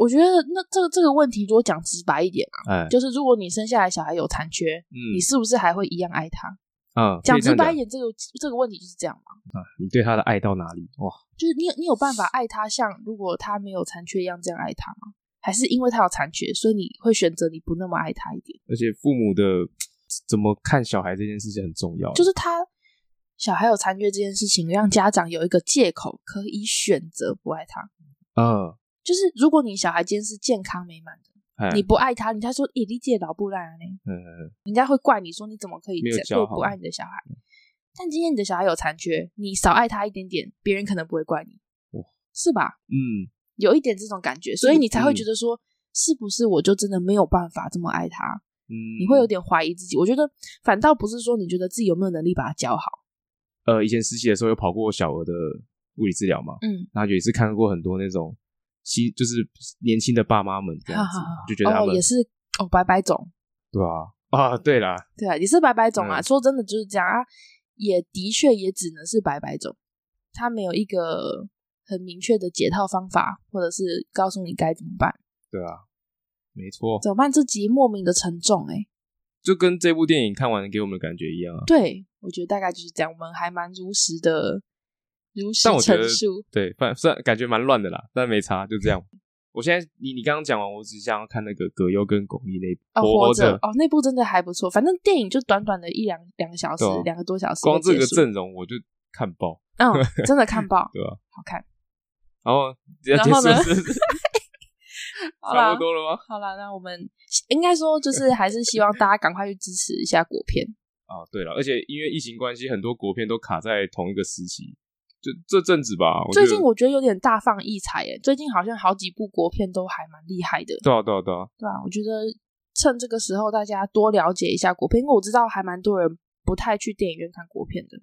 我觉得那这个这个问题，如果讲直白一点啊，就是如果你生下来小孩有残缺，你是不是还会一样爱他？嗯，讲直白一点，这个这个问题就是这样嘛。啊，你对他的爱到哪里？哇，就是你有你有办法爱他，像如果他没有残缺一样这样爱他吗？还是因为他有残缺，所以你会选择你不那么爱他一点？而且父母的怎么看小孩这件事情很重要，就是他小孩有残缺这件事情，让家长有一个借口可以选择不爱他。嗯，就是如果你小孩今天是健康美满的。你不爱他，人家说“咦，理解老不赖啊”呢，人家会怪你说你怎么可以对不爱你的小孩。但今天你的小孩有残缺，你少爱他一点点，别人可能不会怪你，是吧？嗯，有一点这种感觉，所以你才会觉得说，是不是我就真的没有办法这么爱他？嗯，你会有点怀疑自己。我觉得反倒不是说你觉得自己有没有能力把他教好。呃，以前实习的时候有跑过小儿的物理治疗嘛，嗯，然后也是看过很多那种。其就是年轻的爸妈们这样子，好好好就觉得他们、哦、也是哦，白白种，对啊，啊，对啦，对啊，也是白白种啊。嗯、说真的就是这样啊，也的确也只能是白白种，他没有一个很明确的解套方法，或者是告诉你该怎么办。对啊，没错，怎么办？这集莫名的沉重哎、欸，就跟这部电影看完给我们的感觉一样啊。对，我觉得大概就是这样，我们还蛮如实的。如实陈述，对，反虽然感觉蛮乱的啦，但没差，就这样。我现在你你刚刚讲完，我只想要看那个葛优跟巩俐那部哦，活着哦，那部真的还不错。反正电影就短短的一两两个小时，两个多小时，光这个阵容我就看爆，嗯，真的看爆，对吧？好看。然后然后呢？差不多了吗？好了，那我们应该说就是还是希望大家赶快去支持一下国片啊。对了，而且因为疫情关系，很多国片都卡在同一个时期。就这阵子吧，最近我觉得有点大放异彩耶。最近好像好几部国片都还蛮厉害的。对啊，对啊，对啊。对啊，我觉得趁这个时候大家多了解一下国片，因为我知道还蛮多人不太去电影院看国片的。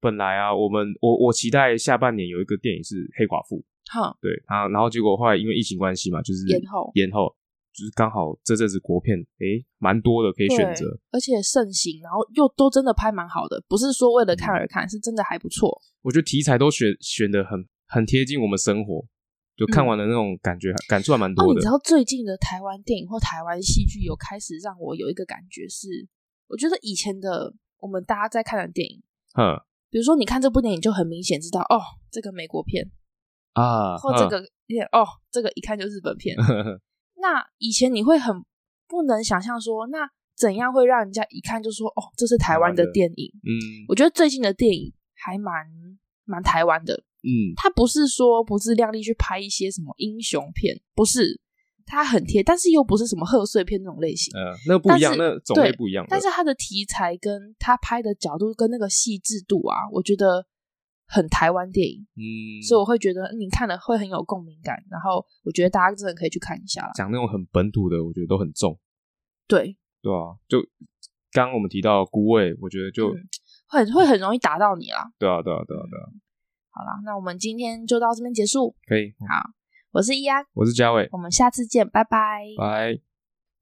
本来啊，我们我我期待下半年有一个电影是《黑寡妇》。哈，对啊，然后结果后来因为疫情关系嘛，就是延后，延后。就是刚好这阵子国片诶蛮多的可以选择，而且盛行，然后又都真的拍蛮好的，不是说为了看而看，嗯、是真的还不错。我觉得题材都选选的很很贴近我们生活，就看完的那种感觉、嗯、感触还蛮多的。哦，你知道最近的台湾电影或台湾戏剧有开始让我有一个感觉是，我觉得以前的我们大家在看的电影，嗯，比如说你看这部电影就很明显知道哦，这个美国片啊，或这个片哦，这个一看就日本片。那以前你会很不能想象说，那怎样会让人家一看就说哦，这是台湾的电影？嗯，我觉得最近的电影还蛮蛮台湾的。嗯，他不是说不自量力去拍一些什么英雄片，不是，他很贴，但是又不是什么贺岁片那种类型。嗯、呃，那不一样，那种类不一样。但是他的题材跟他拍的角度跟那个细致度啊，我觉得。很台湾电影，嗯，所以我会觉得你看了会很有共鸣感，然后我觉得大家真的可以去看一下。讲那种很本土的，我觉得都很重。对，对啊，就刚刚我们提到孤味，我觉得就、嗯、会会很容易打到你啦。对啊，对啊，对啊，对啊。好啦，那我们今天就到这边结束。可以。好，我是易安，我是嘉伟，我们下次见，拜拜。拜。